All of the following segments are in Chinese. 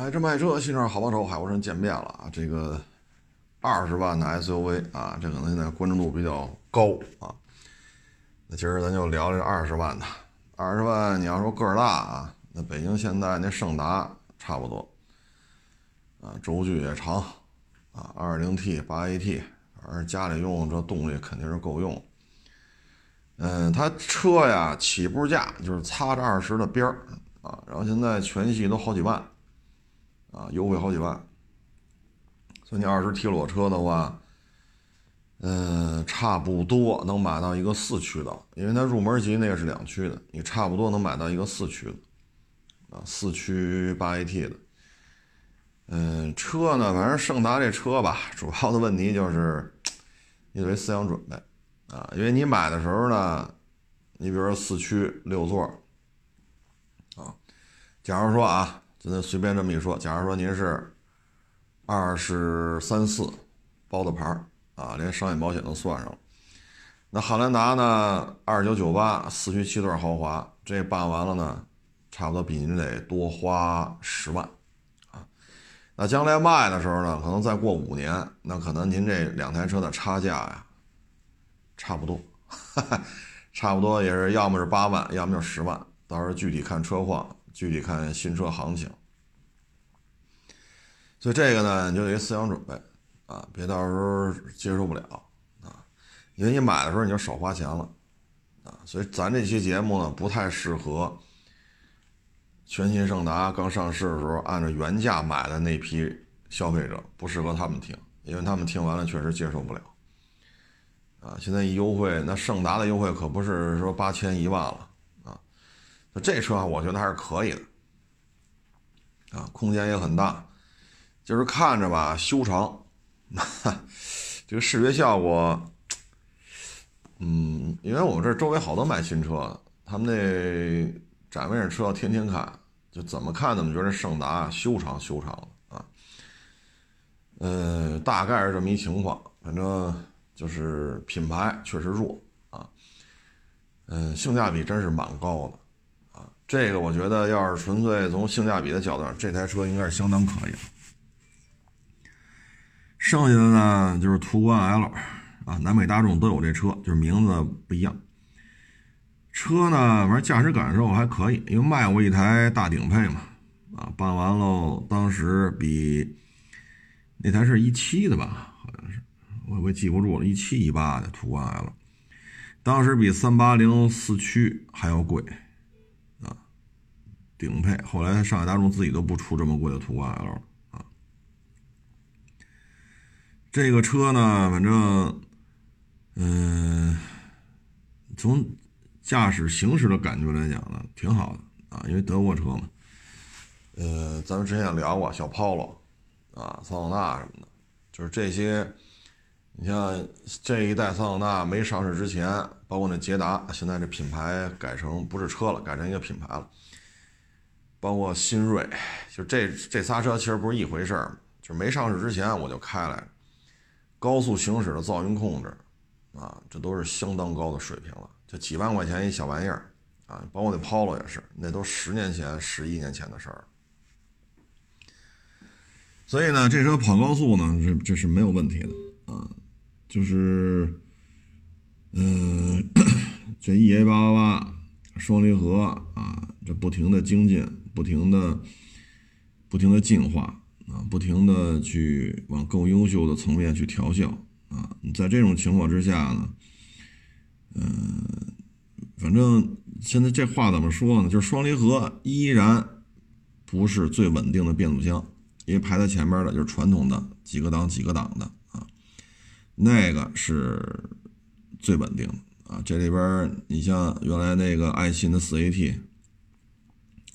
哎，这卖车新车好帮手，海沃生见面了啊！这个二十万的 SUV 啊，这可能现在关注度比较高啊。那今儿咱就聊这二十万的，二十万你要说个儿大啊，那北京现在那胜达差不多啊，轴距也长啊，二零 T 八 AT，反正家里用这动力肯定是够用。嗯，它车呀起步价就是擦着二十的边儿啊，然后现在全系都好几万啊，优惠好几万。所以你二十提裸车的话，嗯，差不多能买到一个四驱的，因为它入门级那个是两驱的，你差不多能买到一个四驱的啊，四驱八 AT 的。嗯，车呢，反正胜达这车吧，主要的问题就是你得思想准备。啊，因为你买的时候呢，你比如说四驱六座，啊，假如说啊，咱随便这么一说，假如说您是二十三四包的牌啊，连商业保险都算上了，那汉兰达呢二九九八四驱七座豪华，这办完了呢，差不多比您得多花十万啊。那将来卖的时候呢，可能再过五年，那可能您这两台车的差价呀。差不多，差不多也是要么是八万，要么就十万，到时候具体看车况，具体看新车行情。所以这个呢，你就得思想准备啊，别到时候接受不了啊，因为你买的时候你就少花钱了啊。所以咱这期节目呢，不太适合全新胜达刚上市的时候按照原价买的那批消费者，不适合他们听，因为他们听完了确实接受不了。啊，现在一优惠，那胜达的优惠可不是说八千一万了这车我觉得还是可以的，啊，空间也很大，就是看着吧修长，这个视觉效果，嗯，因为我们这周围好多卖新车的，他们那展位上车天天看，就怎么看怎么觉得胜达修长修长的啊。嗯，大概是这么一情况，反正。就是品牌确实弱啊，嗯，性价比真是蛮高的。这个我觉得要是纯粹从性价比的角度，这台车应该是相当可以。剩下的呢就是途观 L 啊，南北大众都有这车，就是名字不一样。车呢，反正驾驶感受还可以，因为卖过一台大顶配嘛，啊，办完喽，当时比那台是一七的吧。好像是我我记不住了，一七一八的途观 L，当时比三八零四驱还要贵，顶配。后来上海大众自己都不出这么贵的途观 L 啊。这个车呢，反正，嗯，从驾驶行驶的感觉来讲呢，挺好的啊，因为德国车嘛。呃，咱们之前也聊过小 Polo 啊，桑塔纳什么的，就是这些。你像这一代桑塔纳没上市之前，包括那捷达，现在这品牌改成不是车了，改成一个品牌了。包括新锐，就这这仨车其实不是一回事儿，就没上市之前我就开来，高速行驶的噪音控制，啊，这都是相当高的水平了。就几万块钱一小玩意儿，啊，包括那 Polo 也是，那都十年前、十一年前的事儿。所以呢，这车跑高速呢，这这是没有问题的，啊。就是，嗯，这 EA 八八八双离合啊，这不停的精进，不停的，不停的进化啊，不停的去往更优秀的层面去调教啊。在这种情况之下呢，嗯，反正现在这话怎么说呢？就是双离合依然不是最稳定的变速箱，因为排在前面的就是传统的几个档几个档的啊。那个是最稳定的啊！这里边你像原来那个爱信的四 AT，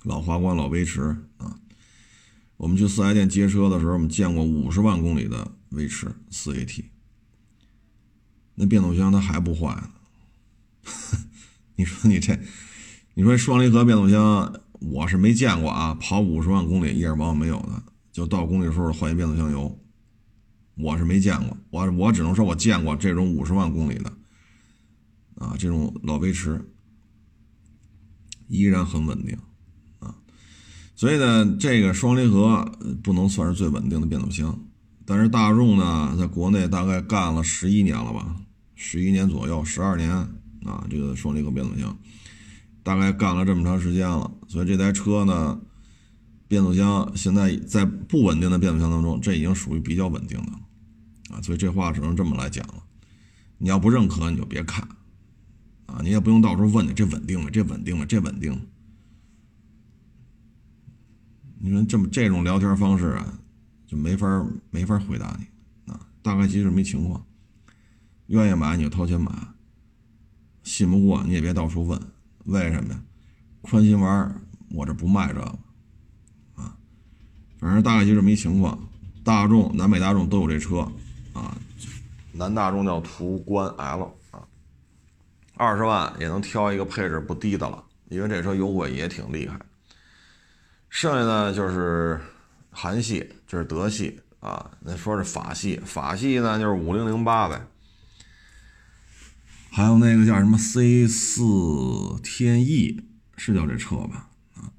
老华冠、老威驰啊，我们去四 S 店接车的时候，我们见过五十万公里的威驰四 AT，那变速箱它还不坏呢。你说你这，你说双离合变速箱，我是没见过啊，跑五十万公里一点毛病没有的，就到公里数换一变速箱油。我是没见过，我我只能说我见过这种五十万公里的，啊，这种老威驰依然很稳定，所以呢，这个双离合不能算是最稳定的变速箱，但是大众呢，在国内大概干了十一年了吧，十一年左右，十二年啊，这个双离合变速箱大概干了这么长时间了，所以这台车呢，变速箱现在在不稳定的变速箱当中，这已经属于比较稳定的了啊，所以这话只能这么来讲了。你要不认可，你就别看啊，你也不用到时候问你这稳定吗？这稳定吗？这稳定。你说这么这种聊天方式啊，就没法没法回答你啊。大概其实没情况，愿意买你就掏钱买，信不过你也别到处问。为什么呀？宽心丸我这不卖这个啊。反正大概就这么一情况。大众、南北大众都有这车啊。南大众叫途观 L 啊，二十万也能挑一个配置不低的了，因为这车优惠也挺厉害。剩下的就是韩系，就是德系啊。那说是法系，法系呢就是五零零八呗。还有那个叫什么 C 四天翼，是叫这车吧？啊，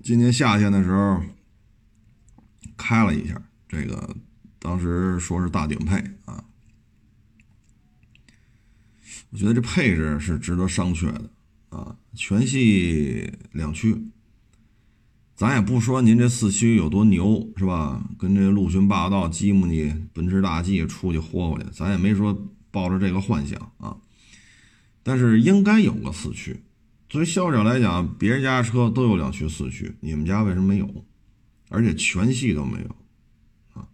今年夏天的时候开了一下，这个当时说是大顶配啊。我觉得这配置是值得商榷的啊，全系两驱。咱也不说您这四驱有多牛，是吧？跟这陆巡霸道、吉姆尼、奔驰大 G 出去豁豁去，咱也没说抱着这个幻想啊。但是应该有个四驱。作为消费者来讲，别人家车都有两驱四驱，你们家为什么没有？而且全系都没有啊？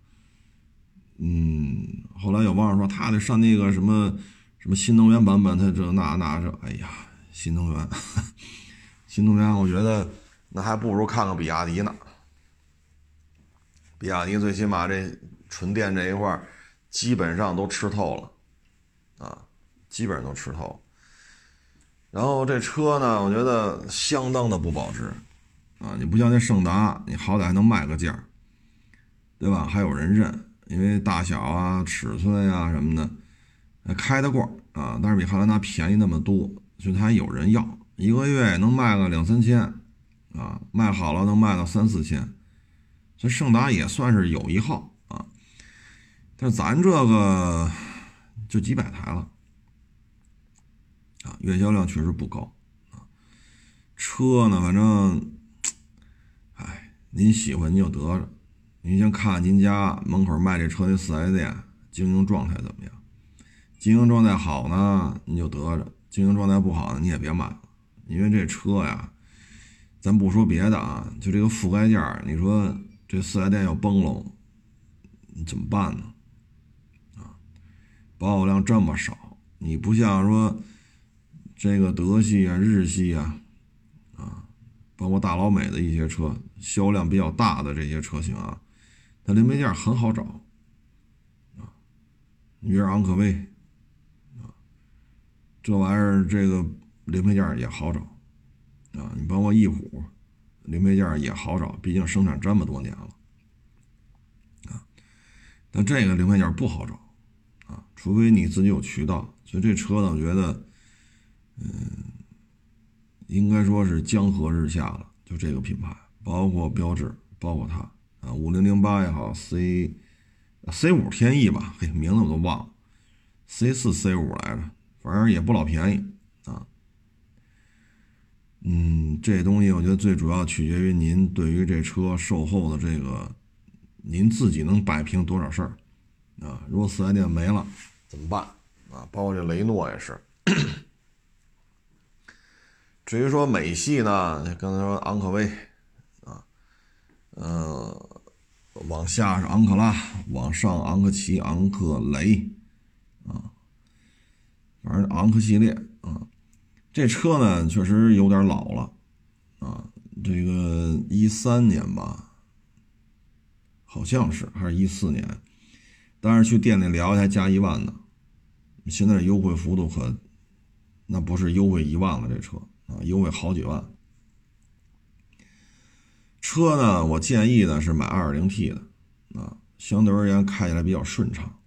嗯，后来有网友说他得上那个什么什么新能源版本，他这那那这，哎呀，新能源，新能源，我觉得。那还不如看看比亚迪呢。比亚迪最起码这纯电这一块基本上都吃透了，啊，基本上都吃透。然后这车呢，我觉得相当的不保值，啊，你不像那胜达，你好歹还能卖个价，对吧？还有人认，因为大小啊、尺寸呀什么的，开得过啊。但是比汉兰达便宜那么多，所以它还有人要，一个月能卖个两三千。啊，卖好了能卖到三四千，这胜达也算是有一号啊。但咱这个就几百台了，啊，月销量确实不高啊。车呢，反正，哎，您喜欢您就得着。您先看看您家门口卖这车的四 S 店经营状态怎么样，经营状态好呢，你就得着；经营状态不好呢，你也别买了，因为这车呀。咱不说别的啊，就这个覆盖件你说这四 S 店要崩了，你怎么办呢？啊，保有量这么少，你不像说这个德系啊、日系啊，啊，包括大老美的一些车，销量比较大的这些车型啊，它零配件很好找，啊，你比如昂科威，啊，这玩意儿这个零配件也好找。啊，你包括翼虎，零配件也好找，毕竟生产这么多年了，啊，但这个零配件不好找，啊，除非你自己有渠道。所以这车呢，我觉得，嗯，应该说是江河日下了。就这个品牌，包括标致，包括它，啊，五零零八也好，C C 五天翼吧，嘿，名字我都忘了，C 四 C 五来着，反正也不老便宜。嗯，这东西我觉得最主要取决于您对于这车售后的这个，您自己能摆平多少事儿啊？如果四 S 店没了怎么办啊？包括这雷诺也是。至于说美系呢，刚才说昂科威啊，嗯，往下是昂克拉，往上昂科旗、昂克雷啊，反正昂科系列。这车呢，确实有点老了，啊，这个一三年吧，好像是还是一四年，当时去店里聊才加一万呢，现在优惠幅度可，那不是优惠一万了，这车啊，优惠好几万。车呢，我建议呢是买 2.0T 的，啊，相对而言开起来比较顺畅，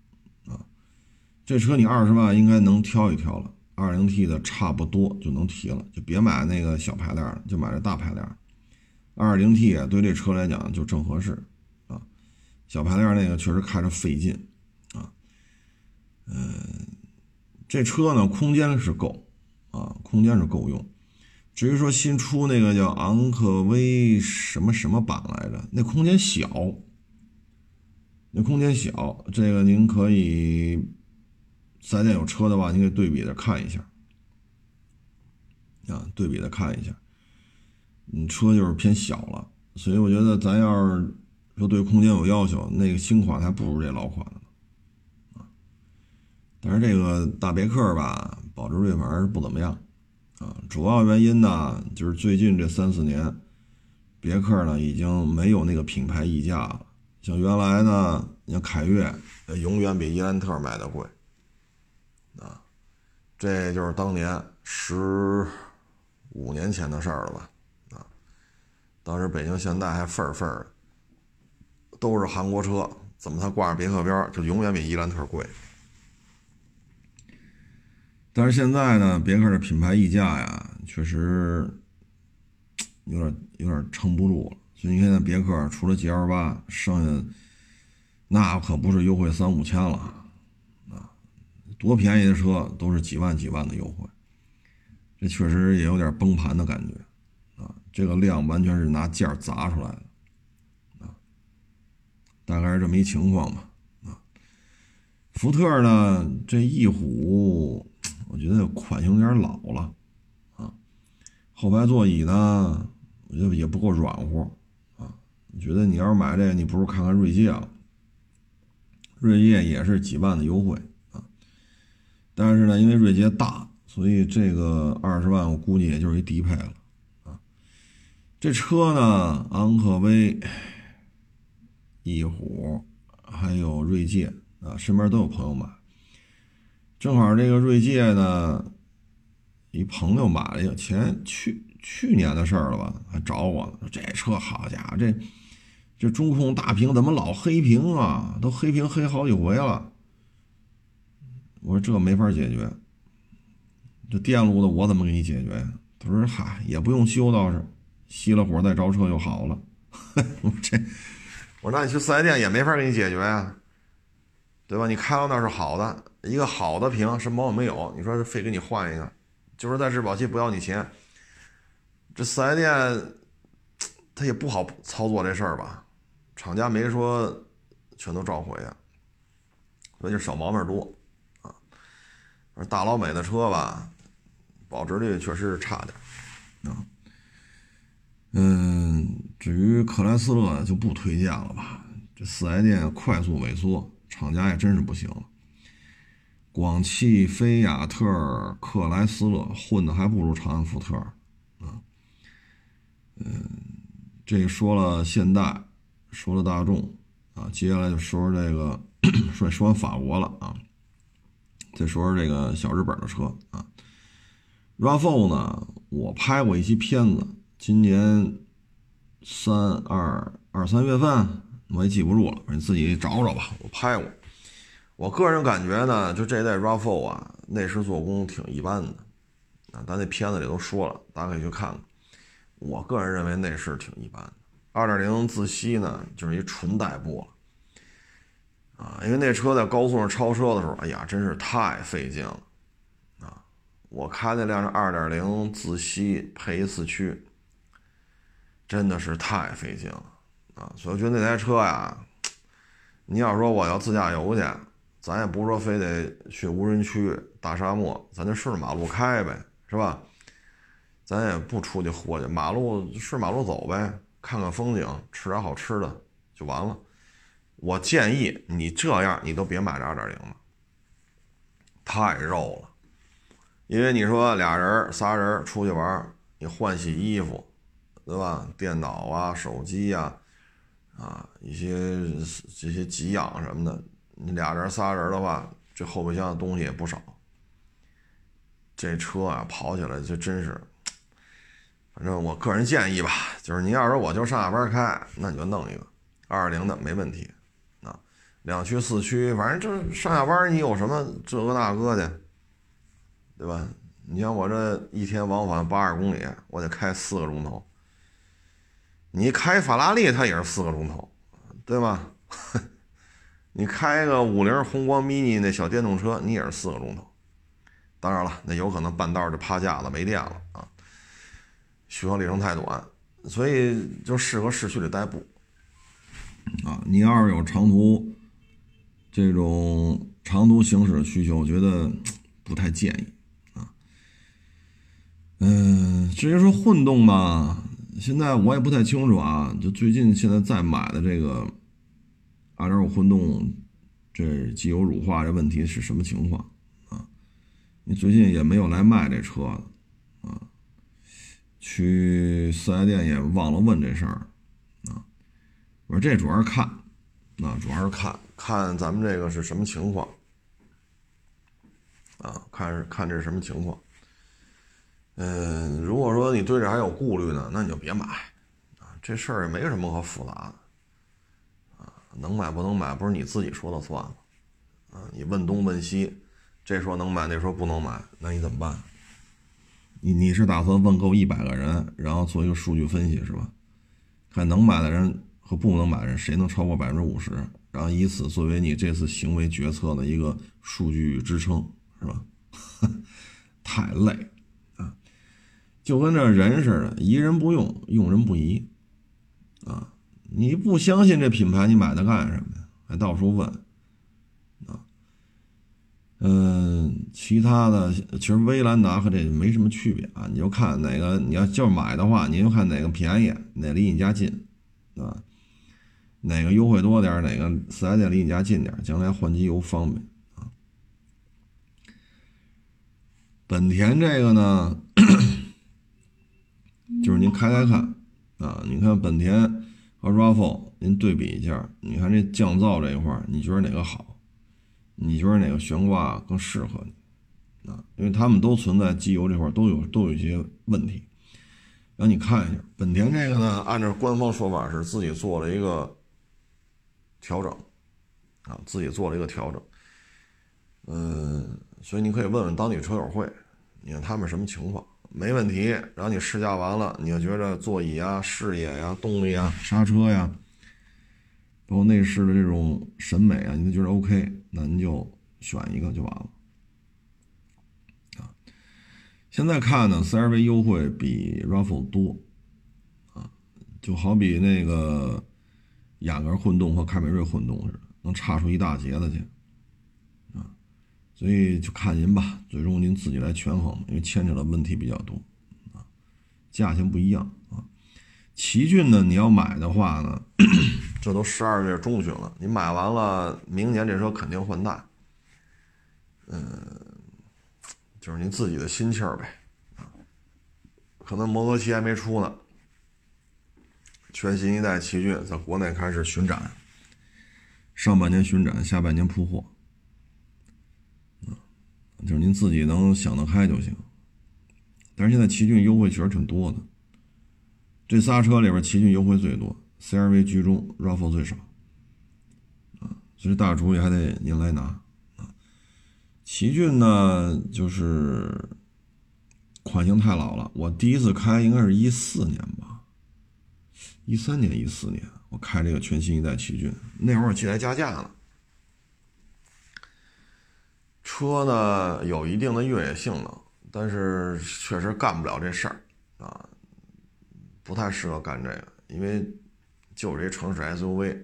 啊，这车你二十万应该能挑一挑了。二零 T 的差不多就能提了，就别买那个小排量，就买这大排量。2.0T 啊，对这车来讲就正合适啊。小排量那个确实开着费劲啊。嗯，这车呢，空间是够啊，空间是够用。至于说新出那个叫昂科威什么什么版来着，那空间小，那空间小，这个您可以四 S 店有车的话，你可以对比着看一下啊，对比着看一下。你车就是偏小了，所以我觉得咱要是说对空间有要求，那个新款还不如这老款呢啊。但是这个大别克吧，保值率反正不怎么样。啊，主要原因呢，就是最近这三四年，别克呢已经没有那个品牌溢价了。像原来呢，你像凯越，永远比伊兰特卖的贵。啊，这就是当年十五年前的事儿了吧？啊，当时北京现代还份儿份儿，都是韩国车，怎么它挂着别克标，就永远比伊兰特贵？但是现在呢，别克的品牌溢价呀，确实有点有点撑不住了。所以现在，别克除了 G L 八，剩下那可不是优惠三五千了！多便宜的车都是几万几万的优惠，这确实也有点崩盘的感觉啊！这个量完全是拿件砸出来的啊，大概是这么一情况吧啊。福特呢，这翼虎。我觉得款型有点老了，啊，后排座椅呢，我觉得也不够软和，啊，我觉得你要是买这个，你不如看看锐界了。锐界也是几万的优惠，但是呢，因为锐界大，所以这个二十万我估计也就是一低配了，啊，这车呢，昂科威、翼虎还有锐界啊，身边都有朋友买。正好这个锐界呢，一朋友买了，前去去年的事儿了吧，还找我呢，说这车好家伙，这这中控大屏怎么老黑屏啊？都黑屏黑好几回了。我说这没法解决，这电路的我怎么给你解决呀？他说嗨，也不用修，倒是熄了火再着车就好了。我这，我说那你去四 S 店也没法给你解决呀。对吧？你开到那是好的，一个好的屏，什么毛病没有？你说非给你换一个，就是在质保期不要你钱，这四 S 店他也不好操作这事儿吧？厂家没说全都召回呀，所以就小毛病多。大老美的车吧，保值率确实是差点啊。嗯，至于克莱斯勒就不推荐了吧？这四 S 店快速萎缩。厂家也真是不行了，广汽菲亚特、克莱斯勒混的还不如长安福特啊。嗯，这说了现代，说了大众啊，接下来就说说这个，说说完法国了啊，再说说这个小日本的车啊。RAV4 呢，我拍过一期片子，今年三二二三月份。我也记不住了，你自己找找吧。我拍过，我个人感觉呢，就这代 RAV4 啊，内饰做工挺一般的啊。咱那片子里都说了，大家可以去看看。我个人认为内饰挺一般的。2.0自吸呢，就是一纯代步了啊，因为那车在高速上超车的时候，哎呀，真是太费劲了啊。我开那辆是2.0自吸配一四驱，真的是太费劲了。啊，所以我觉得那台车呀，你要说我要自驾游去，咱也不是说非得去无人区、大沙漠，咱就顺着马路开呗，是吧？咱也不出去豁去，马路顺马路走呗，看看风景，吃点好吃的就完了。我建议你这样，你都别买这2.0了，太肉了。因为你说俩人、仨人出去玩，你换洗衣服，对吧？电脑啊、手机呀。啊，一些这些给养什么的，你俩人仨人的话，这后备箱的东西也不少。这车啊，跑起来就真是，反正我个人建议吧，就是你要是我就上下班开，那你就弄一个二零的没问题。两驱四驱，反正就是上下班你有什么这个那个的，对吧？你像我这一天往返八十公里，我得开四个钟头。你开法拉利它也是四个钟头，对吧？你开个五菱宏光 mini 那小电动车，你也是四个钟头。当然了，那有可能半道就趴架子没电了啊。续航里程太短，所以就适合市区里代步。啊，你要是有长途这种长途行驶的需求，我觉得不太建议啊。嗯，至于说混动嘛，现在我也不太清楚啊。就最近现在在买的这个。二点五混动，这机油乳化这问题是什么情况啊？你最近也没有来卖这车啊？去四 S 店也忘了问这事儿啊？我说这主要是看，啊，主要是看看咱们这个是什么情况啊？看看这是什么情况？嗯，如果说你对这还有顾虑呢，那你就别买啊。这事儿也没什么可复杂的。啊能买不能买，不是你自己说了算了，啊，你问东问西，这说能买，那说不能买，那你怎么办？你你是打算问够一百个人，然后做一个数据分析是吧？看能买的人和不能买的人谁能超过百分之五十，然后以此作为你这次行为决策的一个数据支撑是吧？太累啊，就跟这人似的，疑人不用，用人不疑，啊。你不相信这品牌，你买它干什么呀？还到处问，啊，嗯，其他的其实威兰达和这没什么区别啊。你就看哪个，你要就买的话，你就看哪个便宜，哪离你家近，啊，哪个优惠多点，哪个四 S 店离你家近点，将来换机油方便啊。本田这个呢，就是您开开看啊，你看本田。和 RAV4，您对比一下，你看这降噪这一块你觉得哪个好？你觉得哪个悬挂更适合你？啊，因为他们都存在机油这块都有都有一些问题。让你看一下，本田这个呢，按照官方说法是自己做了一个调整，啊，自己做了一个调整。嗯，所以你可以问问当地车友会，你看他们什么情况。没问题，然后你试驾完了，你就觉得座椅啊、视野呀、动力啊、刹车呀，包括内饰的这种审美啊，你都觉得 OK，那您就选一个就完了。啊，现在看呢，CRV 优惠比 RAV4 多，啊，就好比那个雅阁混动和凯美瑞混动似的，能差出一大截子去啊。所以就看您吧，最终您自己来权衡，因为牵扯的问题比较多啊，价钱不一样啊。奇骏呢，你要买的话呢，这都十二月中旬了，你买完了，明年这车肯定换代，嗯，就是您自己的心气儿呗。可能磨合期还没出呢，全新一代奇骏在国内开始巡展，上半年巡展，下半年铺货。就是您自己能想得开就行，但是现在奇骏优惠确实挺多的。这仨车里边，奇骏优惠最多，CRV 居中，RAV4 最少。啊，所以大主意还得您来拿啊。奇骏呢，就是款型太老了，我第一次开应该是一四年吧，一三年、一四年，我开这个全新一代奇骏，那会儿记得还加价呢。车呢有一定的越野性能，但是确实干不了这事儿啊，不太适合干这个，因为就是一城市 SUV。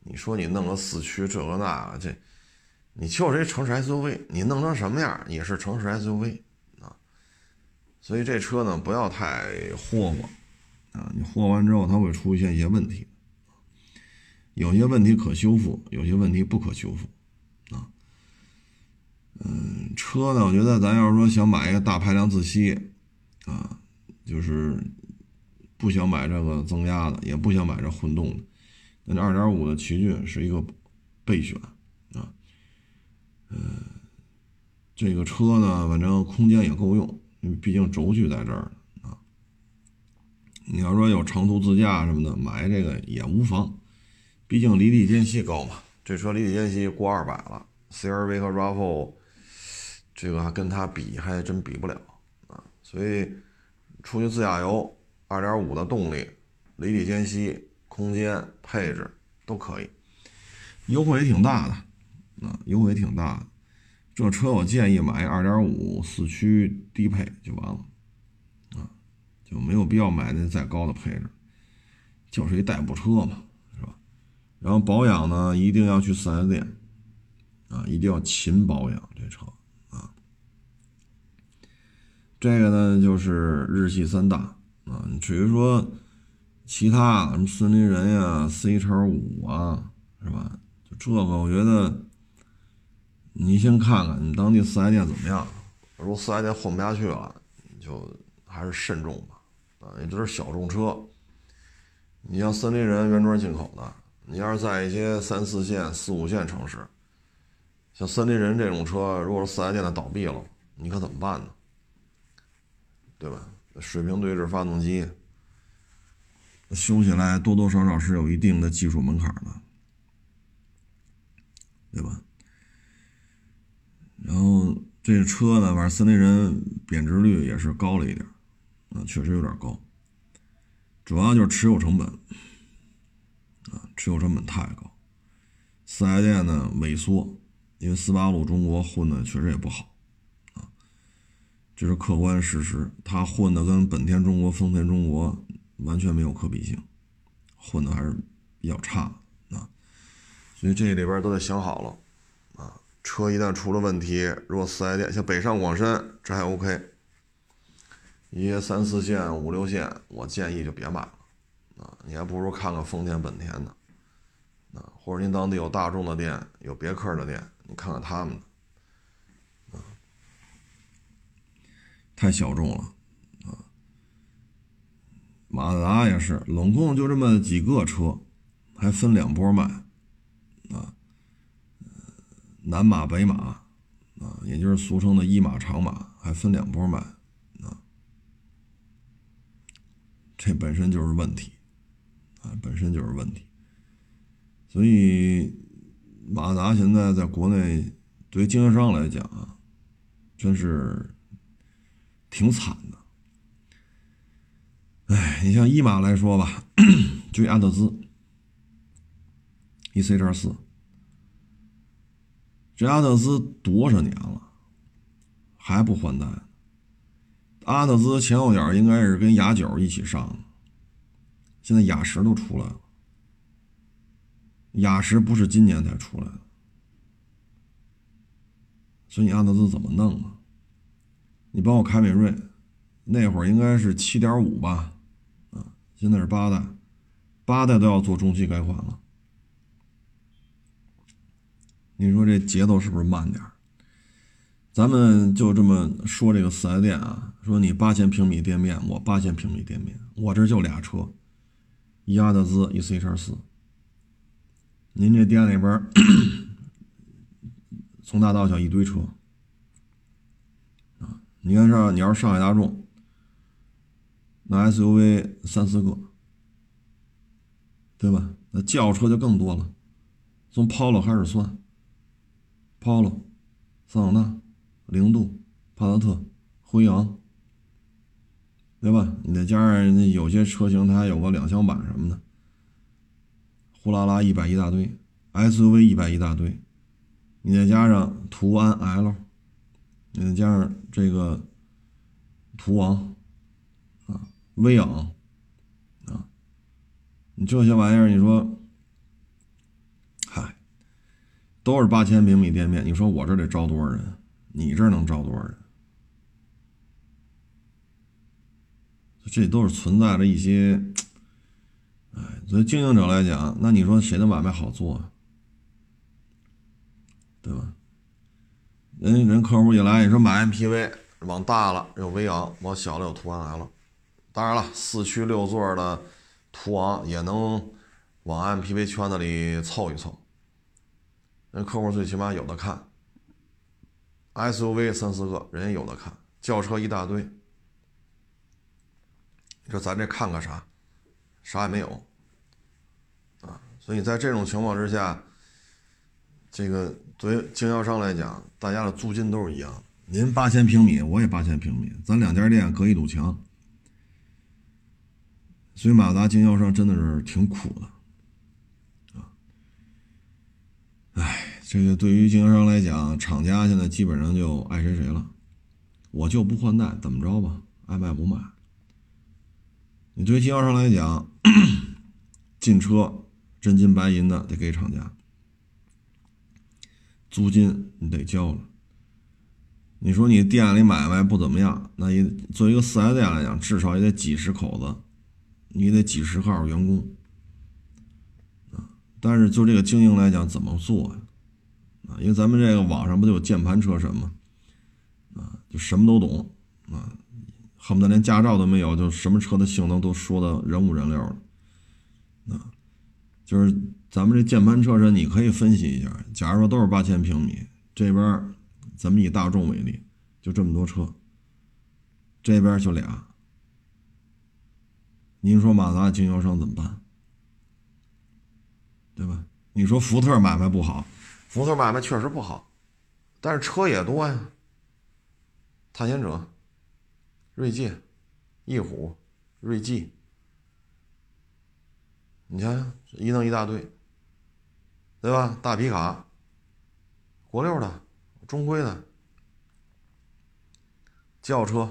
你说你弄个四驱这个那个，这你就是一城市 SUV，你弄成什么样也是城市 SUV 啊。所以这车呢不要太霍霍啊，你霍完之后它会出现一些问题，有些问题可修复，有些问题不可修复。啊嗯，车呢？我觉得咱要是说想买一个大排量自吸，啊，就是不想买这个增压的，也不想买这混动的，那这二点五的奇骏是一个备选啊。嗯，这个车呢，反正空间也够用，因为毕竟轴距在这儿。你要说有长途自驾什么的，买这个也无妨，毕竟离地间隙高嘛。这车离地间隙过二百了，CRV 和 RAV4。这个跟它比，还真比不了啊！所以出去自驾游，二点五的动力离地间隙、空间配置都可以，优惠也挺大的，啊，优惠也挺大的。这车我建议买二点五四驱低配就完了，就没有必要买那再高的配置，就是一代步车嘛，是吧？然后保养呢，一定要去四 S 店，啊，一定要勤保养这车啊。这个呢，就是日系三大啊。至于说其他什么森林人呀、C 叉五啊，是吧？就这个，我觉得你先看看你当地四 S 店怎么样。如果四 S 店混不下去了，就还是慎重吧。啊，也就是小众车。你像森林人原装进口的，你要是在一些三四线、四五线城市，像森林人这种车，如果是四 S 店的倒闭了，你可怎么办呢？对吧？水平对置发动机修起来多多少少是有一定的技术门槛的，对吧？然后这车呢，反正森林人贬值率也是高了一点，啊，确实有点高。主要就是持有成本，啊，持有成本太高。四 S 店呢萎缩，因为斯巴鲁中国混的确实也不好啊。这是客观事实，他混的跟本田中国、丰田中国完全没有可比性，混的还是比较差啊。所以这里边都得想好了啊。车一旦出了问题，如果四 S 店像北上广深这还 OK，一些三四线、五六线，我建议就别买了啊。你还不如看看丰田、本田呢啊，或者您当地有大众的店、有别克的店，你看看他们的。太小众了，啊！马自达也是，拢共就这么几个车，还分两波卖，啊，南马北马，啊，也就是俗称的一马长马，还分两波卖，啊，这本身就是问题，啊，本身就是问题，所以马自达现在在国内对于经销商来讲啊，真是。挺惨的，哎，你像一马来说吧，就阿特兹，E C 叉四，这阿特兹多少年了，还不换代？阿特兹前后脚应该是跟雅九一起上，现在雅十都出来了，雅十不是今年才出来的，所以你阿特兹怎么弄啊？你帮我凯美瑞，那会儿应该是七点五吧，啊，现在是八代，八代都要做中期改款了。你说这节奏是不是慢点咱们就这么说这个四 S 店啊，说你八千平米店面，我八千平米店面，我这就俩车，一阿特兹，一 C 叉四。您这店里边从大到小一堆车啊。你看这，你要是上海大众，那 SUV 三四个，对吧？那轿车就更多了，从 Polo 开始算，Polo、桑塔纳、零度、帕萨特、辉昂，对吧？你再加上那有些车型它还有个两厢版什么的，呼啦啦一百一大堆，SUV 一百一大堆，你再加上途安 L。你再加上这个途昂啊，威昂啊，你这些玩意儿，你说，嗨，都是八千平米店面，你说我这得招多少人？你这能招多少人？这都是存在着一些，哎，作为经营者来讲，那你说谁的买卖好做啊？对吧？人人客户一来，你说买 MPV，往大了有威昂，往小了有途安 L。当然了，四驱六座的途昂也能往 MPV 圈子里凑一凑。人客户最起码有的看。SUV 三四个人也有的看，轿车一大堆。你说咱这看个啥？啥也没有。啊，所以在这种情况之下，这个。作为经销商来讲，大家的租金都是一样的。您八千平米，我也八千平米，咱两家店隔一堵墙。所以马自达经销商真的是挺苦的，啊，哎，这个对于经销商来讲，厂家现在基本上就爱谁谁了，我就不换代，怎么着吧，爱卖不卖。你对经销商来讲，进车真金白银的得给厂家，租金你得交了。你说你店里买卖不怎么样，那也作为一个四 S 店来讲，至少也得几十口子，你得几十号员工啊。但是就这个经营来讲，怎么做呀？啊因为咱们这个网上不就有键盘车神吗？啊，就什么都懂啊，恨不得连驾照都没有，就什么车的性能都说的人五人六的。啊，就是咱们这键盘车神，你可以分析一下，假如说都是八千平米，这边。咱们以大众为例，就这么多车，这边就俩。您说马自达经销商怎么办？对吧？你说福特买卖不好，福特买卖确实不好，但是车也多呀。探险者、锐界、翼虎、锐际，你想想，一弄一大堆，对吧？大皮卡，国六的。中规的轿车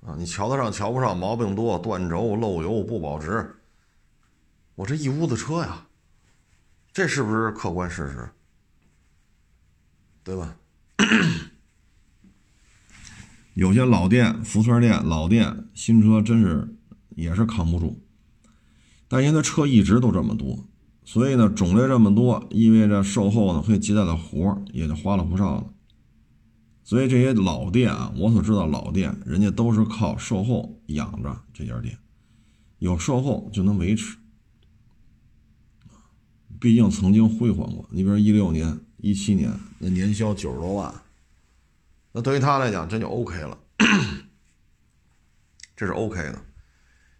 啊，你瞧得上瞧不上，毛病多，断轴、漏油、不保值。我这一屋子车呀，这是不是客观事实？对吧？有些老店、福特店、老店新车真是也是扛不住，但因为车一直都这么多。所以呢，种类这么多，意味着售后呢会接待的活也就花了不少了。所以这些老店啊，我所知道老店，人家都是靠售后养着这家店，有售后就能维持。毕竟曾经辉煌过。你比如一六年、一七年那年销九十多万，那对于他来讲，这就 OK 了，这是 OK 的。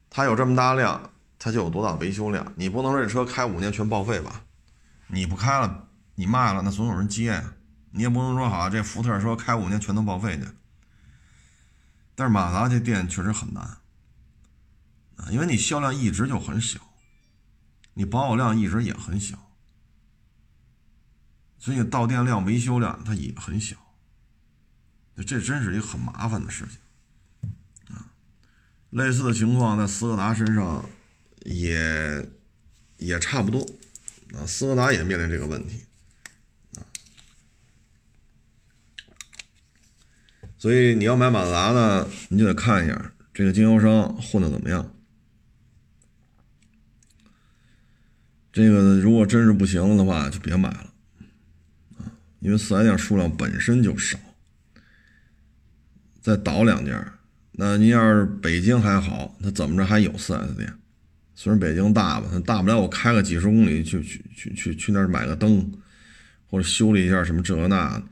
他有这么大量。它就有多大维修量？你不能说这车开五年全报废吧？你不开了，你卖了，那总有人接呀。你也不能说好，这福特说开五年全都报废去。但是马达这店确实很难啊，因为你销量一直就很小，你保有量一直也很小，所以到店量、维修量它也很小。这真是一个很麻烦的事情啊。类似的情况在斯柯达身上。也也差不多啊，斯柯达也面临这个问题，所以你要买马自达呢，你就得看一下这个经销商混的怎么样。这个如果真是不行的话，就别买了，因为四 S 店数量本身就少，再倒两家，那您要是北京还好，那怎么着还有四 S 店？虽然北京大吧，大不了我开个几十公里去去去去去那儿买个灯，或者修理一下什么这个那。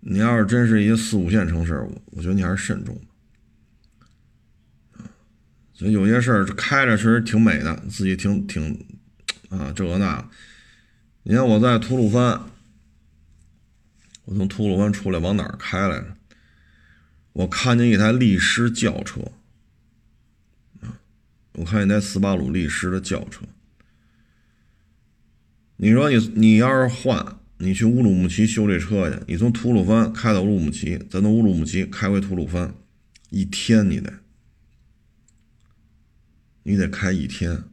你要是真是一个四五线城市，我我觉得你还是慎重所以有些事儿开着确实挺美的，自己挺挺啊这那。你看我在吐鲁番，我从吐鲁番出来往哪儿开来着？我看见一台力狮轿车。我看一台斯巴鲁力狮的轿车，你说你你要是换，你去乌鲁木齐修这车去，你从吐鲁番开到乌鲁木齐，再从乌鲁木齐开回吐鲁番，一天你得，你得开一天。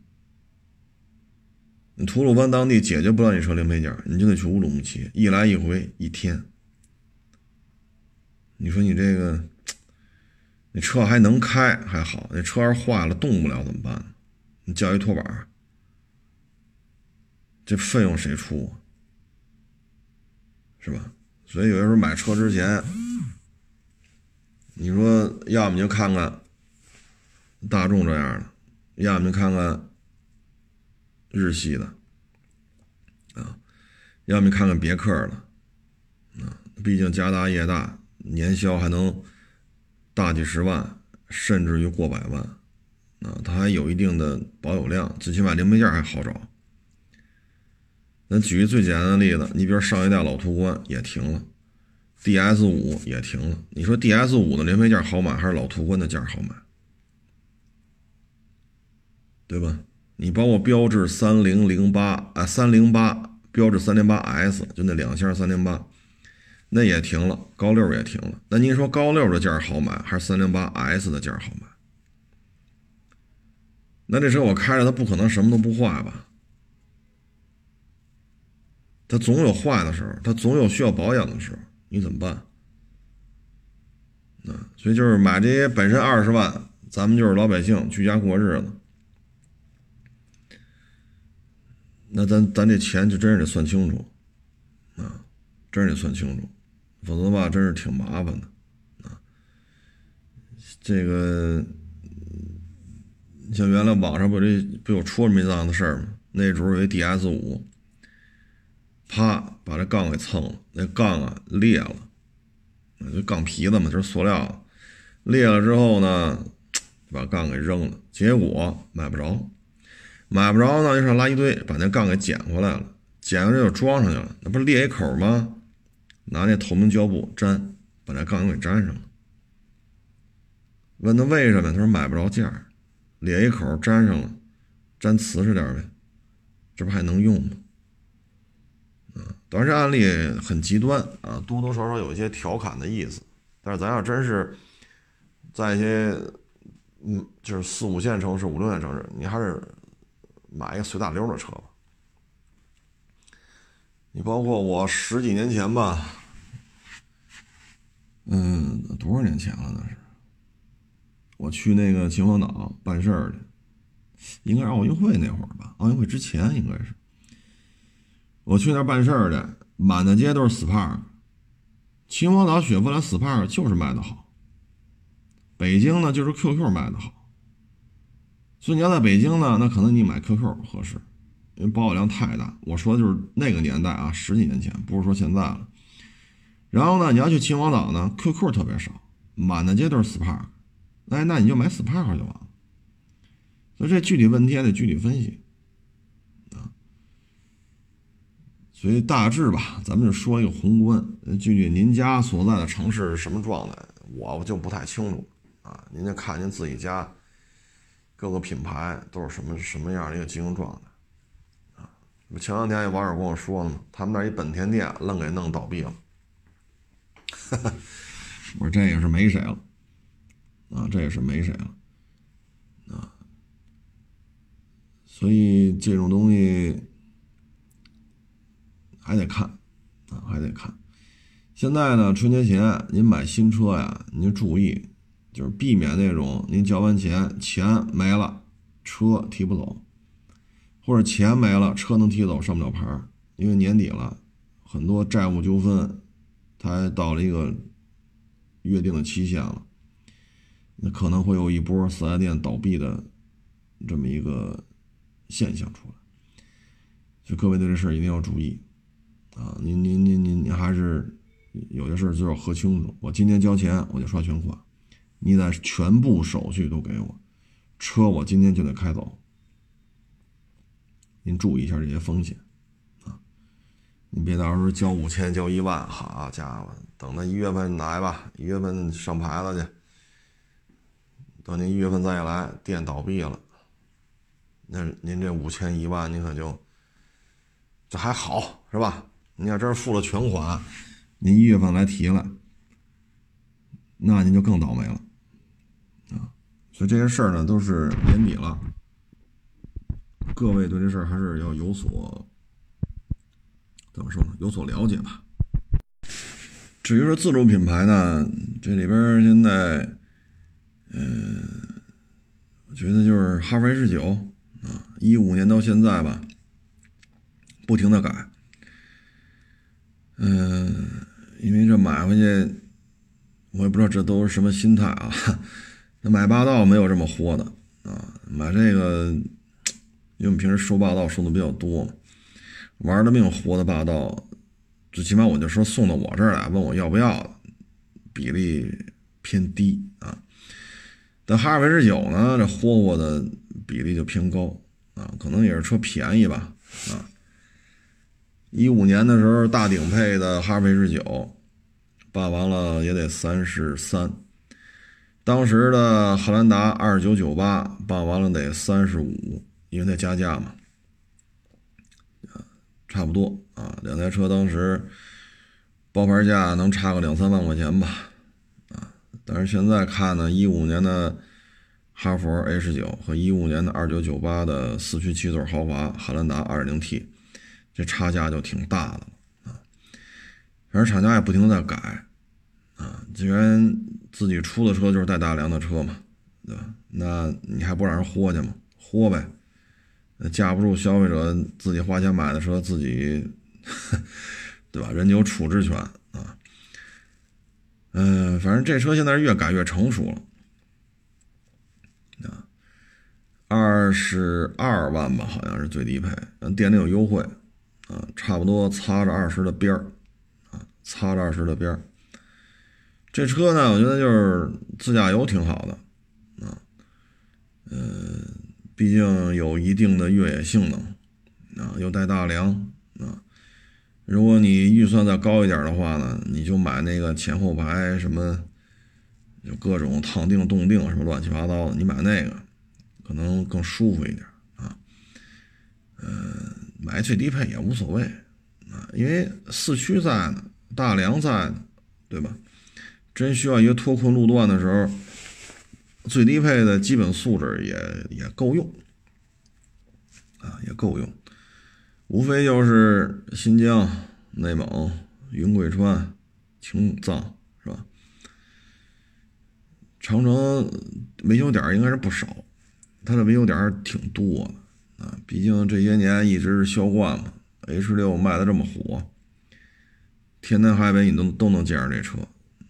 你吐鲁番当地解决不了你车零配件，你就得去乌鲁木齐，一来一回一天。你说你这个。你车还能开还好，那车要是坏了动不了怎么办？你叫一拖板，这费用谁出？是吧？所以有的时候买车之前，你说要么就看看大众这样的，要么就看看日系的，啊，要么看看别克的，啊，毕竟家大业大，年销还能。大几十万，甚至于过百万，啊，它还有一定的保有量，最起码零配件还好找。咱举个最简单的例子，你比如上一代老途观也停了，DS 五也停了。你说 DS 五的零配件好买，还是老途观的件好买？对吧？你帮我标致三零零八啊，三零八标致三零八 S，就那两箱三零八，那也停了，高六也停了。那您说高六的价好买，还是三零八 S 的价好买？那这车我开着，它不可能什么都不坏吧？它总有坏的时候，它总有需要保养的时候，你怎么办？啊，所以就是买这些本身二十万，咱们就是老百姓居家过日子，那咱咱这钱就真是得算清楚，啊，真是得算清楚，否则吧，真是挺麻烦的，啊，这个像原来网上不这不有出这么一档子事儿吗？那主有一 DS 五。啪，把这杠给蹭了，那杠啊裂了，那杠皮子嘛，就是塑料，裂了之后呢，把杠给扔了，结果买不着，买不着呢，就上垃圾堆把那杠给捡回来了，捡回来就装上去了，那不是裂一口吗？拿那透明胶布粘，把那杠给粘上了。问他为什么？他说买不着件儿，裂一口粘上了，粘瓷实点呗，这不还能用吗？当然，这案例很极端啊，多多少少有一些调侃的意思。但是，咱要真是在一些嗯，就是四五线城市、五六线城市，你还是买一个随大溜的车吧。你包括我十几年前吧，嗯，多少年前了那是？我去那个秦皇岛办事儿去，应该是奥运会那会儿吧？奥运会之前应该是。我去那儿办事儿的，满大街都是 SPAR。秦皇岛雪佛兰 SPAR 就是卖的好。北京呢，就是 QQ 卖的好。所以你要在北京呢，那可能你买 QQ 合适，因为保有量太大。我说的就是那个年代啊，十几年前，不是说现在了。然后呢，你要去秦皇岛呢，QQ 特别少，满大街都是 Spark。哎，那你就买 Spark 就完了。所以这具体问题还得具体分析啊。所以大致吧，咱们就说一个宏观。具体您家所在的城市是什么状态，我就不太清楚啊。您就看您自己家各个品牌都是什么什么样的一个经营状态啊。前两天有网友跟我说了，他们那一本田店愣给弄倒闭了。我说这也是没谁了啊，这也是没谁了啊。所以这种东西。还得看，啊，还得看。现在呢，春节前您买新车呀，您注意，就是避免那种您交完钱钱没了，车提不走，或者钱没了，车能提走上不了牌因为年底了，很多债务纠纷，它到了一个约定的期限了，那可能会有一波四 S 店倒闭的这么一个现象出来，所以各位对这事儿一定要注意。啊，您您您您您还是有些事儿就要核清楚。我今天交钱，我就刷全款，你得全部手续都给我，车我今天就得开走。您注意一下这些风险啊，你别到时候交五千交一万，好家伙，等到一月份来吧，一月份上牌子去，等您一月份再来，店倒闭了，那您这五千一万，您可就这还好是吧？你要真付了全款，您一月份来提了，那您就更倒霉了，所以这些事儿呢，都是年底了，各位对这事儿还是要有所怎么说呢？有所了解吧。至于说自主品牌呢，这里边现在，嗯，我觉得就是哈弗 H 九啊，一五年到现在吧，不停的改。嗯，因为这买回去，我也不知道这都是什么心态啊。那买霸道没有这么豁的啊，买这个，因为我们平时收霸道收的比较多嘛，玩的命活的霸道，最起码我就说送到我这儿来问我要不要，比例偏低啊。但哈弗 H 九呢，这霍霍的比例就偏高啊，可能也是车便宜吧啊。一五年的时候，大顶配的哈弗 H 九办完了也得三十三，当时的汉兰达二九九八办完了得三十五，因为它加价嘛，差不多啊。两台车当时包牌价能差个两三万块钱吧，啊，但是现在看呢，一五年的哈佛 H 九和一五年的二九九八的四驱七座豪华汉兰达二点零 T，这差价就挺大的了啊。反正厂家也不停的在改。啊，既然自己出的车就是带大梁的车嘛，对吧？那你还不让人豁去吗？豁呗，架不住消费者自己花钱买的车，自己，对吧？人家有处置权啊。嗯，反正这车现在是越改越成熟了，啊，二十二万吧，好像是最低配，店里有优惠，啊，差不多擦着二十的边儿，啊，擦着二十的边儿。这车呢，我觉得就是自驾游挺好的，啊，嗯，毕竟有一定的越野性能，啊，又带大梁，啊，如果你预算再高一点的话呢，你就买那个前后排什么，就各种烫定、动定什么乱七八糟的，你买那个可能更舒服一点，啊，嗯，买最低配也无所谓，啊，因为四驱在呢，大梁在呢，对吧？真需要一个脱困路段的时候，最低配的基本素质也也够用，啊，也够用，无非就是新疆、内蒙、云贵川、青藏，是吧？长城维修点应该是不少，它的维修点挺多的啊，毕竟这些年一直是销冠嘛，H 六卖的这么火，天南海北你都都能见着这车。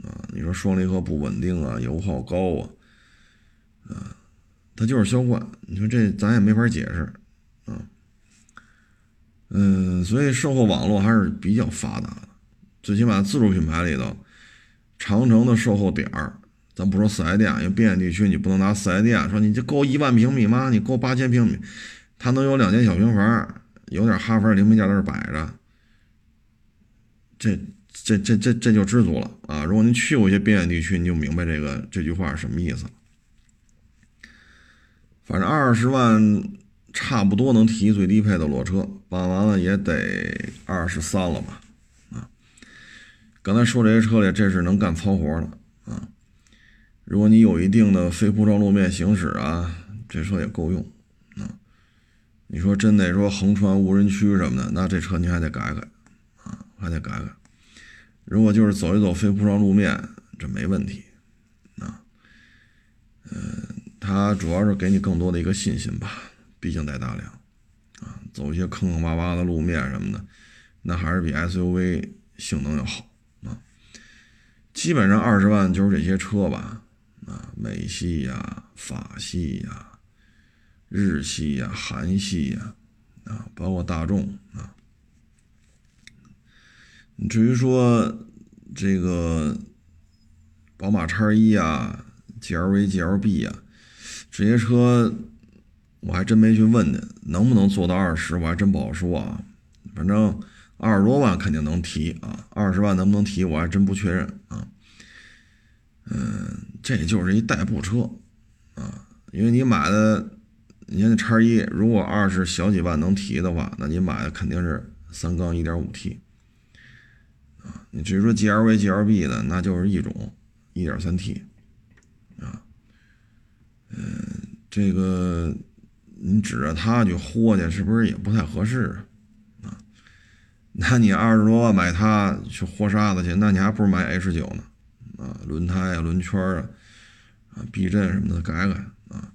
啊，你说双离合不稳定啊，油耗高啊，啊，它就是销冠。你说这咱也没法解释，啊，嗯，所以售后网络还是比较发达的。最起码自主品牌里头，长城的售后点儿，咱不说四 S 店，因为边远地区你不能拿四 S 店说你这够一万平米吗？你够八千平米，它能有两间小平房，有点哈弗零配件在这摆着，这。这这这这就知足了啊！如果您去过一些边远地区，你就明白这个这句话是什么意思了。反正二十万差不多能提最低配的裸车，办完了也得二十三了吧？啊，刚才说这些车里，这是能干糙活的啊。如果你有一定的非铺装路面行驶啊，这车也够用啊。你说真得说横穿无人区什么的，那这车你还得改改啊，还得改改。如果就是走一走非铺装路面，这没问题，啊，嗯，它主要是给你更多的一个信心吧，毕竟带大梁，啊，走一些坑坑洼洼的路面什么的，那还是比 SUV 性能要好啊。基本上二十万就是这些车吧，啊，美系呀、法系呀、日系呀、韩系呀，啊，包括大众啊。至于说这个宝马叉一啊、GLV、GLB 啊这些车，我还真没去问呢，能不能做到二十，我还真不好说啊。反正二十多万肯定能提啊，二十万能不能提，我还真不确认啊。嗯，这就是一代步车啊，因为你买的，你看那叉一，如果二十小几万能提的话，那你买的肯定是三缸一点五 T。你至于说 G L V G L B 的，那就是一种一点三 T 啊，嗯，这个你指着它去豁去，是不是也不太合适啊？那你二十多万买它去豁沙子去，那你还不如买 H 九呢啊，轮胎啊、轮圈啊、啊避震什么的改改啊。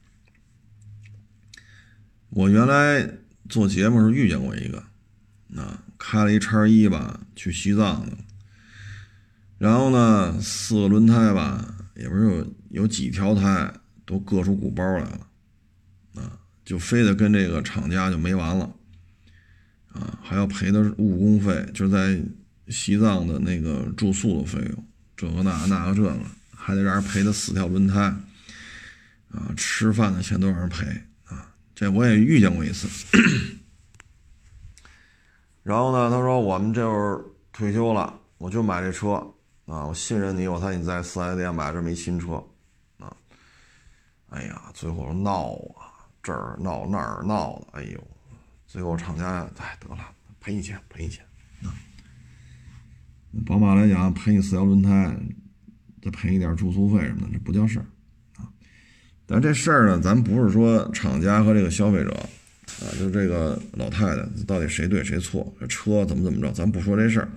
我原来做节目时候遇见过一个，啊，开了一叉一吧，去西藏的。然后呢，四个轮胎吧，也不是有有几条胎都硌出鼓包来了，啊，就非得跟这个厂家就没完了，啊，还要赔的误工费，就在西藏的那个住宿的费用，这个那那个这个，还得让人赔他四条轮胎，啊，吃饭的钱都让人赔，啊，这我也遇见过一次。然后呢，他说我们这会儿退休了，我就买这车。啊，我信任你，我猜你在四 S 店买这么一新车，啊，哎呀，最后闹啊，这儿闹那儿闹的，哎呦，最后厂家哎得了，赔你钱赔你钱啊。宝马来讲赔你四条轮胎，再赔你点住宿费什么的，这不叫事儿啊。但这事儿呢，咱不是说厂家和这个消费者。啊，就这个老太太到底谁对谁错？这车怎么怎么着？咱不说这事儿，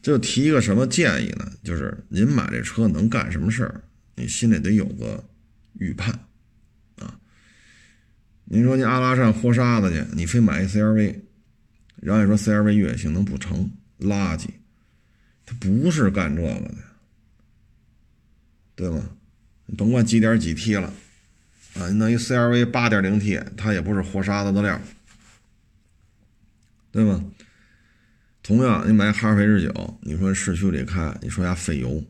就提一个什么建议呢？就是您买这车能干什么事儿？你心里得有个预判啊。您说您阿拉善豁沙子去，你非买一 CRV，然后你说 CRV 越野性能不成，垃圾，它不是干这个的，对吗？你甭管几点几 T 了。啊，你弄一 CRV 八点零 T，它也不是活沙子的料，对吗？同样，你买哈弗 H 九，你说市区里开，你说它费油，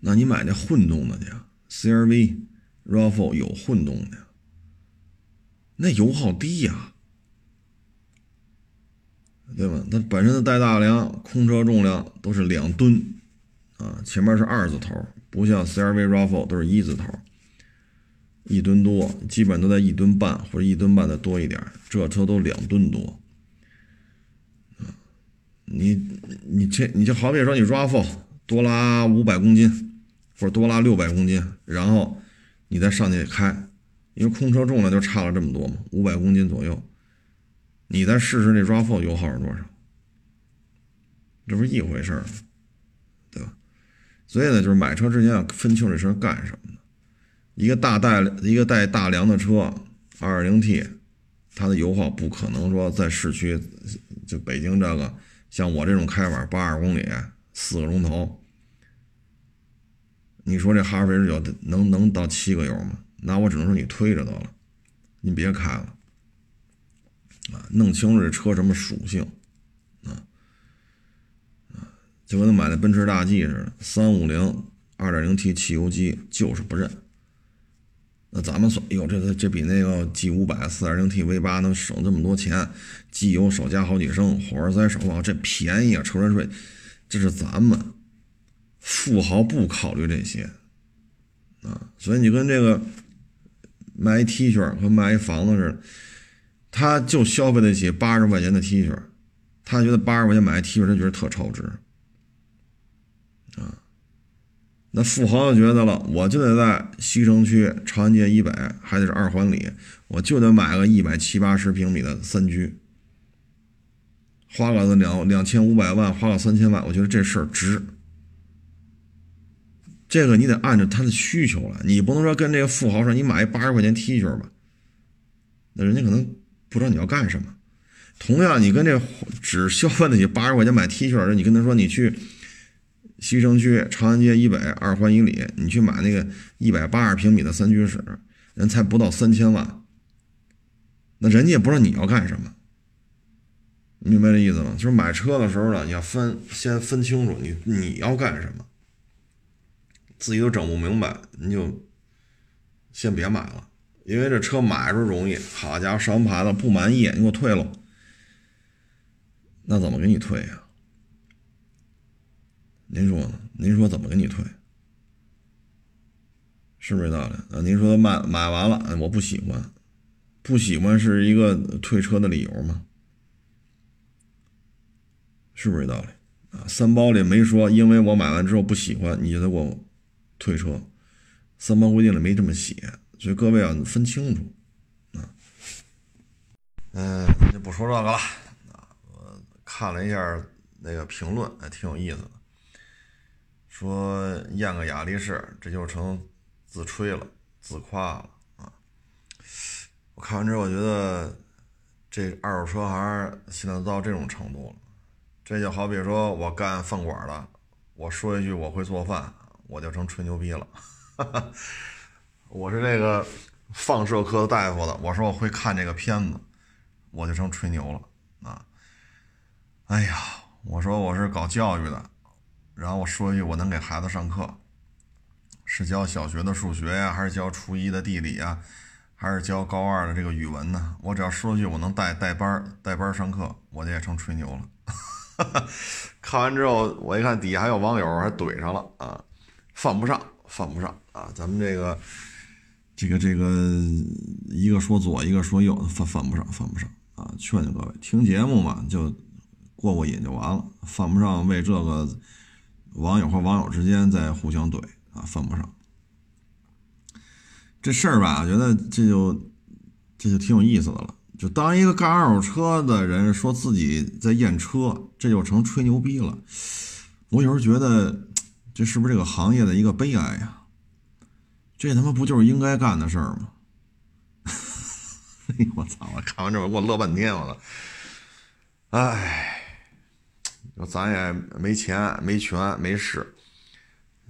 那你买那混动的去，CRV、RAV4 有混动的，那油耗低呀，对吧？它本身的带大梁，空车重量都是两吨，啊，前面是二字头，不像 CRV、RAV4 都是一字头。一吨多，基本都在一吨半或者一吨半的多一点，这车都两吨多。你你这你就好比说你 RAV4 多拉五百公斤，或者多拉六百公斤，然后你再上去开，因为空车重量就差了这么多嘛，五百公斤左右，你再试试那 RAV4 油耗是多少，这不是一回事儿？对吧？所以呢，就是买车之前要分清这事儿干什么的。一个大带一个带大梁的车，2.0T，它的油耗不可能说在市区，就北京这个，像我这种开法八十公里四个钟头，你说这哈弗 H 九能能到七个油吗？那我只能说你推着得了，你别开了，啊，弄清楚这车什么属性，啊，啊，就跟他买的奔驰大 G 似的，三五零 2.0T 汽油机就是不认。那咱们说，哎呦，这个这比那个 G 五百四点零 T V 八能省这么多钱，机油少加好几升，火花塞少放，这便宜啊，车船税，这是咱们富豪不考虑这些啊。所以你跟这个卖一 T 恤和卖一房子似的，他就消费得起八十块钱的 T 恤，他觉得八十块钱买一 T 恤，他觉得特超值。那富豪就觉得了，我就得在西城区长安街以北，还得是二环里，我就得买个一百七八十平米的三居，花个两两千五百万，花个三千万，我觉得这事儿值。这个你得按照他的需求来，你不能说跟这个富豪说，你买一八十块钱 T 恤吧，那人家可能不知道你要干什么。同样，你跟这只消费得起八十块钱买 T 恤的人，你跟他说你去。西城区长安街以北二环以里，你去买那个一百八十平米的三居室，人才不到三千万，那人家也不知道你要干什么，明白这意思吗？就是买车的时候呢，你要分先分清楚你你要干什么，自己都整不明白，你就先别买了，因为这车买着容易，好家伙上牌子不满意，你给我退了，那怎么给你退呀？您说呢？您说怎么给你退？是不是这道理啊？您说买买完了，我不喜欢，不喜欢是一个退车的理由吗？是不是这道理啊？三包里没说，因为我买完之后不喜欢，你就得给我退车。三包规定里没这么写，所以各位啊，分清楚啊。嗯，就不说这个了啊。我看了一下那个评论，还挺有意思的。说验个雅力士，这就成自吹了、自夸了啊！我看完之后，我觉得这二手车行现在到这种程度了，这就好比说我干饭馆的，我说一句我会做饭，我就成吹牛逼了。我是这个放射科的大夫的，我说我会看这个片子，我就成吹牛了啊！哎呀，我说我是搞教育的。然后我说一句，我能给孩子上课，是教小学的数学呀，还是教初一的地理呀，还是教高二的这个语文呢？我只要说一句我能带带班带班上课，我就也成吹牛了。看完之后，我一看底下还有网友还怼上了啊，犯不上，犯不上啊！咱们这个这个这个一个说左，一个说右，犯犯不上，犯不上啊！劝劝各位，听节目嘛，就过过瘾就完了，犯不上为这个网友和网友之间在互相怼啊，犯不上。这事儿吧，我觉得这就这就挺有意思的了。就当一个干二手车的人说自己在验车，这就成吹牛逼了。我有时候觉得，这是不是这个行业的一个悲哀呀？这他妈不就是应该干的事儿吗？我操！我看完之后给我乐半天，我操！哎，咱也没钱、没权、没势，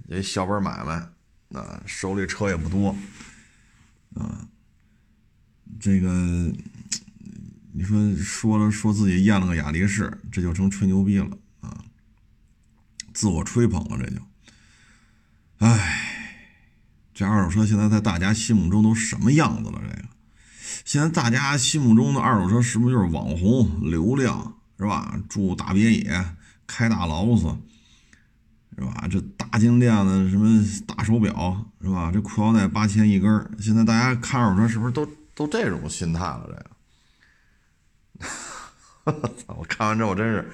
这小本买卖，啊，手里车也不多，啊，这个你说说了说自己验了个雅力士，这就成吹牛逼了啊，自我吹捧了，这就，哎。这二手车现在在大家心目中都什么样子了？这个，现在大家心目中的二手车是不是就是网红、流量，是吧？住大别野，开大劳斯，是吧？这大金链子，什么大手表，是吧？这裤腰带八千一根现在大家看二手车是不是都都这种心态了？这个，我看完之后真是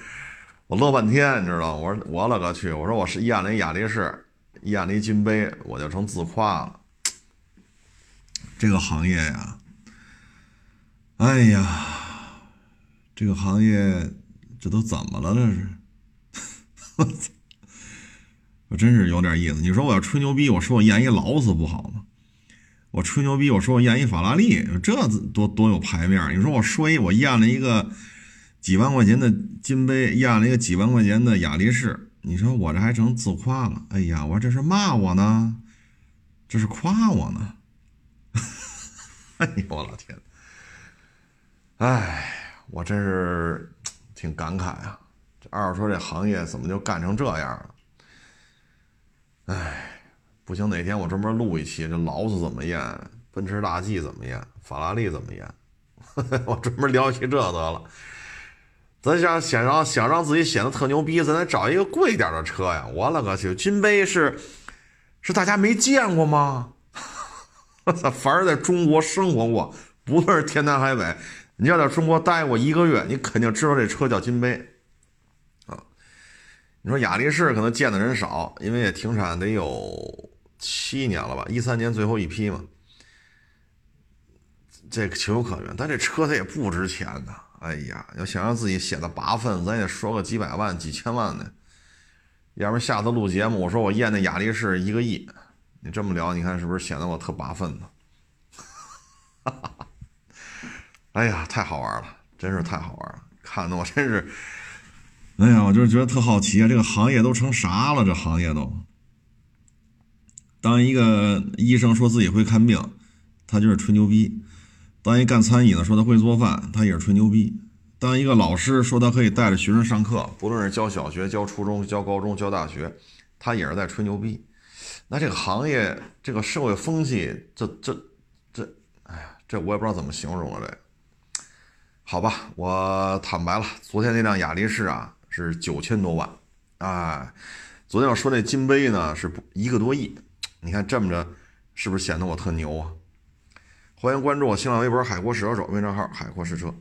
我乐半天，你知道？我说我勒个去！我说我是验了一雅力士。验了一金杯，我就成自夸了。这个行业呀，哎呀，这个行业这都怎么了？这是，我操！我真是有点意思。你说我要吹牛逼，我说我验一劳斯不好吗？我吹牛逼，我说我验一法拉利，这多多有排面。你说我说一我验了一个几万块钱的金杯，验了一个几万块钱的雅力士。你说我这还成自夸了？哎呀，我这是骂我呢，这是夸我呢。哎呦我老天！哎，我真是 挺感慨啊，这二手车这行业怎么就干成这样了？哎，不行，哪天我专门录一期，这劳斯怎么验，奔驰大 G 怎么验，法拉利怎么验，我专门聊一期这得了。咱想想让想让自己显得特牛逼，咱得找一个贵点的车呀！我勒个去，金杯是是大家没见过吗？我操！凡是在中国生活过，不论是天南海北，你要在中国待过一个月，你肯定知道这车叫金杯。你说雅力士可能见的人少，因为也停产得有七年了吧，一三年最后一批嘛，这个情有可原。但这车它也不值钱呐。哎呀，要想让自己显得八分，咱也说个几百万、几千万的。要不然下次录节目，我说我验那雅力士一个亿，你这么聊，你看是不是显得我特八分呢？哎呀，太好玩了，真是太好玩了，看的我真是，哎呀，我就是觉得特好奇啊，这个行业都成啥了？这行业都，当一个医生说自己会看病，他就是吹牛逼。当一干餐饮的说他会做饭，他也是吹牛逼；当一个老师说他可以带着学生上课，不论是教小学、教初中、教高中、教大学，他也是在吹牛逼。那这个行业、这个社会风气，这、这、这，哎呀，这我也不知道怎么形容了。这，好吧，我坦白了，昨天那辆雅力士啊是九千多万，啊，昨天我说那金杯呢是一个多亿，你看这么着，是不是显得我特牛啊？欢迎关注我新浪微博“海阔试车手”微信号“海阔试车”。